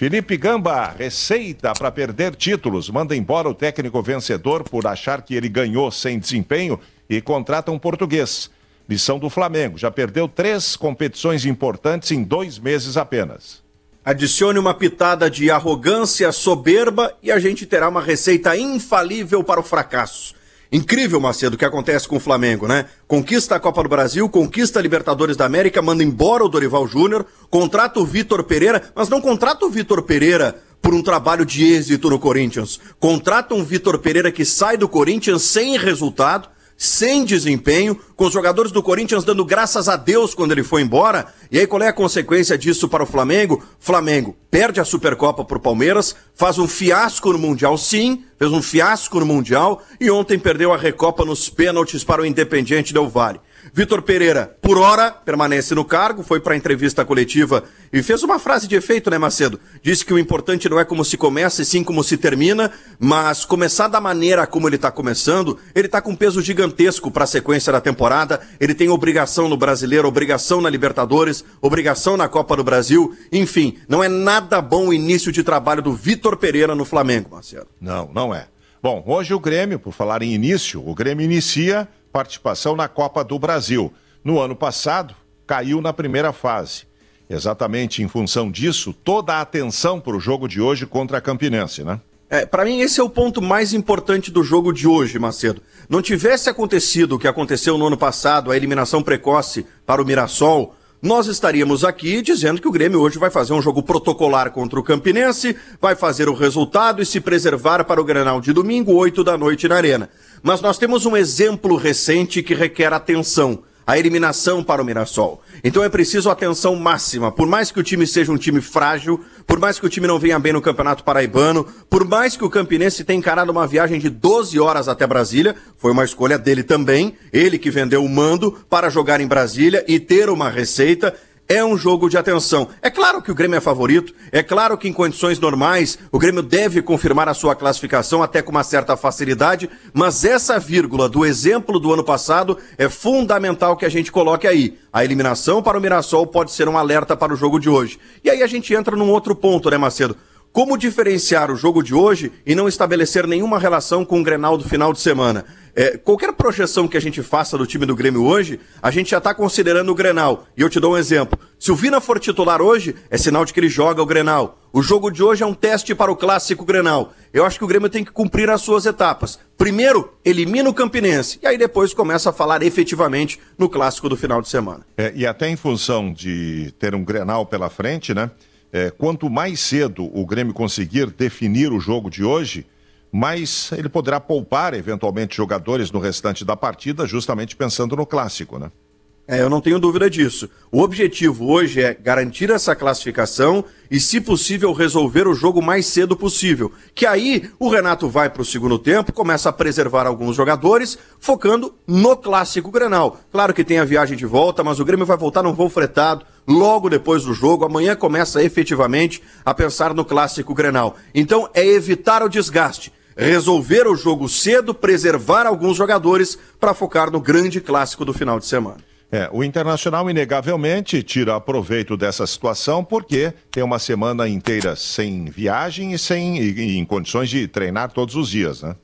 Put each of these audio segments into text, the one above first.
Felipe Gamba, receita para perder títulos. Manda embora o técnico vencedor por achar que ele ganhou sem desempenho e contrata um português. Lição do Flamengo. Já perdeu três competições importantes em dois meses apenas. Adicione uma pitada de arrogância, soberba e a gente terá uma receita infalível para o fracasso. Incrível, Macedo, o que acontece com o Flamengo, né? Conquista a Copa do Brasil, conquista a Libertadores da América, manda embora o Dorival Júnior, contrata o Vitor Pereira, mas não contrata o Vitor Pereira por um trabalho de êxito no Corinthians. Contrata um Vitor Pereira que sai do Corinthians sem resultado, sem desempenho, com os jogadores do Corinthians dando graças a Deus quando ele foi embora. E aí qual é a consequência disso para o Flamengo? Flamengo perde a Supercopa para o Palmeiras, faz um fiasco no Mundial, sim, fez um fiasco no Mundial e ontem perdeu a Recopa nos pênaltis para o Independiente Del Valle. Vitor Pereira, por hora, permanece no cargo, foi para a entrevista coletiva e fez uma frase de efeito, né, Macedo? Disse que o importante não é como se começa, e sim como se termina, mas começar da maneira como ele está começando, ele está com um peso gigantesco para a sequência da temporada, ele tem obrigação no Brasileiro, obrigação na Libertadores, obrigação na Copa do Brasil, enfim, não é nada bom o início de trabalho do Vitor Pereira no Flamengo, Marcelo. Não, não é. Bom, hoje o Grêmio, por falar em início, o Grêmio inicia participação na Copa do Brasil. No ano passado, caiu na primeira fase. Exatamente em função disso, toda a atenção para o jogo de hoje contra a Campinense, né? É, para mim esse é o ponto mais importante do jogo de hoje, Macedo. Não tivesse acontecido o que aconteceu no ano passado, a eliminação precoce para o Mirassol, nós estaríamos aqui dizendo que o Grêmio hoje vai fazer um jogo protocolar contra o Campinense, vai fazer o resultado e se preservar para o Grenal de domingo, 8 da noite na Arena. Mas nós temos um exemplo recente que requer atenção a eliminação para o Mirassol. Então é preciso atenção máxima. Por mais que o time seja um time frágil, por mais que o time não venha bem no Campeonato Paraibano, por mais que o Campinense tenha encarado uma viagem de 12 horas até Brasília, foi uma escolha dele também, ele que vendeu o mando para jogar em Brasília e ter uma receita é um jogo de atenção. É claro que o Grêmio é favorito, é claro que em condições normais o Grêmio deve confirmar a sua classificação até com uma certa facilidade, mas essa vírgula do exemplo do ano passado é fundamental que a gente coloque aí. A eliminação para o Mirassol pode ser um alerta para o jogo de hoje. E aí a gente entra num outro ponto, né, Macedo? Como diferenciar o jogo de hoje e não estabelecer nenhuma relação com o Grenal do final de semana? É, qualquer projeção que a gente faça do time do Grêmio hoje, a gente já está considerando o Grenal. E eu te dou um exemplo. Se o Vina for titular hoje, é sinal de que ele joga o Grenal. O jogo de hoje é um teste para o clássico Grenal. Eu acho que o Grêmio tem que cumprir as suas etapas. Primeiro, elimina o Campinense. E aí depois começa a falar efetivamente no clássico do final de semana. É, e até em função de ter um Grenal pela frente, né? É, quanto mais cedo o Grêmio conseguir definir o jogo de hoje, mais ele poderá poupar eventualmente jogadores no restante da partida, justamente pensando no clássico, né? É, eu não tenho dúvida disso. O objetivo hoje é garantir essa classificação e, se possível, resolver o jogo mais cedo possível. Que aí o Renato vai para o segundo tempo, começa a preservar alguns jogadores, focando no clássico Grenal. Claro que tem a viagem de volta, mas o Grêmio vai voltar num voo fretado logo depois do jogo. Amanhã começa efetivamente a pensar no clássico Grenal. Então é evitar o desgaste resolver o jogo cedo, preservar alguns jogadores para focar no grande clássico do final de semana. É, o Internacional, inegavelmente, tira proveito dessa situação porque tem uma semana inteira sem viagem e sem e, em condições de treinar todos os dias, né?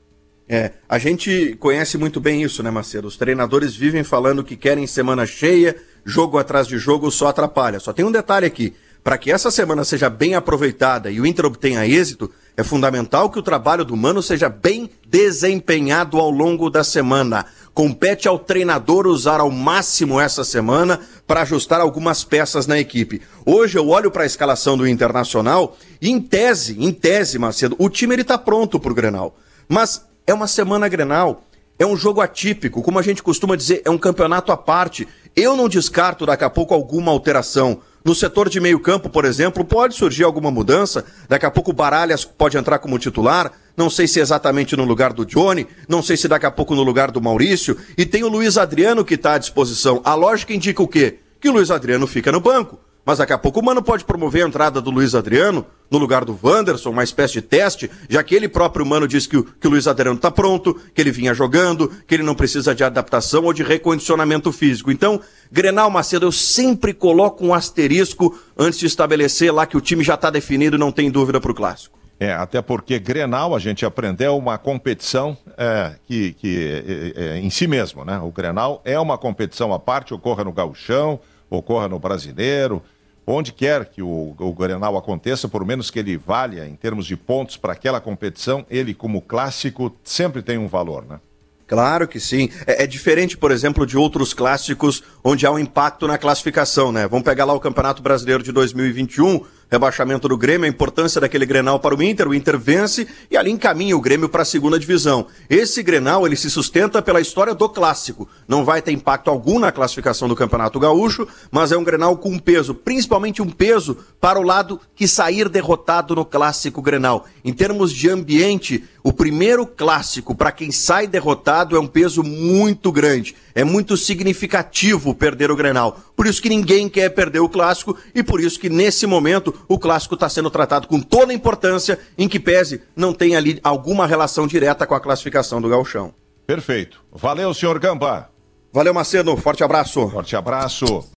É, a gente conhece muito bem isso, né, Macedo? Os treinadores vivem falando que querem semana cheia, jogo atrás de jogo só atrapalha. Só tem um detalhe aqui. Para que essa semana seja bem aproveitada e o Inter obtenha êxito, é fundamental que o trabalho do Mano seja bem desempenhado ao longo da semana. Compete ao treinador usar ao máximo essa semana para ajustar algumas peças na equipe. Hoje eu olho para a escalação do Internacional e, em tese, em tese, Macedo, o time ele está pronto para o Grenal. Mas é uma semana Grenal, é um jogo atípico, como a gente costuma dizer, é um campeonato à parte. Eu não descarto daqui a pouco alguma alteração. No setor de meio campo, por exemplo, pode surgir alguma mudança. Daqui a pouco o Baralhas pode entrar como titular. Não sei se exatamente no lugar do Johnny, não sei se daqui a pouco no lugar do Maurício. E tem o Luiz Adriano que está à disposição. A lógica indica o quê? Que o Luiz Adriano fica no banco. Mas daqui a pouco o Mano pode promover a entrada do Luiz Adriano no lugar do Wanderson, uma espécie de teste, já que ele próprio Mano disse que, que o Luiz Adriano está pronto, que ele vinha jogando, que ele não precisa de adaptação ou de recondicionamento físico. Então, Grenal Macedo, eu sempre coloco um asterisco antes de estabelecer lá que o time já está definido não tem dúvida para o clássico. É, até porque Grenal, a gente aprendeu, é uma competição é, que, que é, é, em si mesmo, né? O Grenal é uma competição à parte, ocorra no gauchão, ocorra no brasileiro, onde quer que o, o Grenal aconteça, por menos que ele valha em termos de pontos para aquela competição, ele como clássico sempre tem um valor, né? Claro que sim. É, é, diferente, por exemplo, de outros clássicos onde há um impacto na classificação, né? Vamos pegar lá o Campeonato Brasileiro de 2021 rebaixamento do Grêmio, a importância daquele Grenal para o Inter, o Inter vence e ali encaminha o Grêmio para a segunda divisão. Esse Grenal, ele se sustenta pela história do clássico. Não vai ter impacto algum na classificação do Campeonato Gaúcho, mas é um Grenal com peso, principalmente um peso para o lado que sair derrotado no clássico Grenal. Em termos de ambiente, o primeiro clássico para quem sai derrotado é um peso muito grande. É muito significativo perder o Grenal. Por isso que ninguém quer perder o clássico e por isso que nesse momento o clássico está sendo tratado com toda a importância, em que pese não tem ali alguma relação direta com a classificação do Galchão. Perfeito. Valeu, senhor Gamba. Valeu, Macedo. Forte abraço. Forte abraço.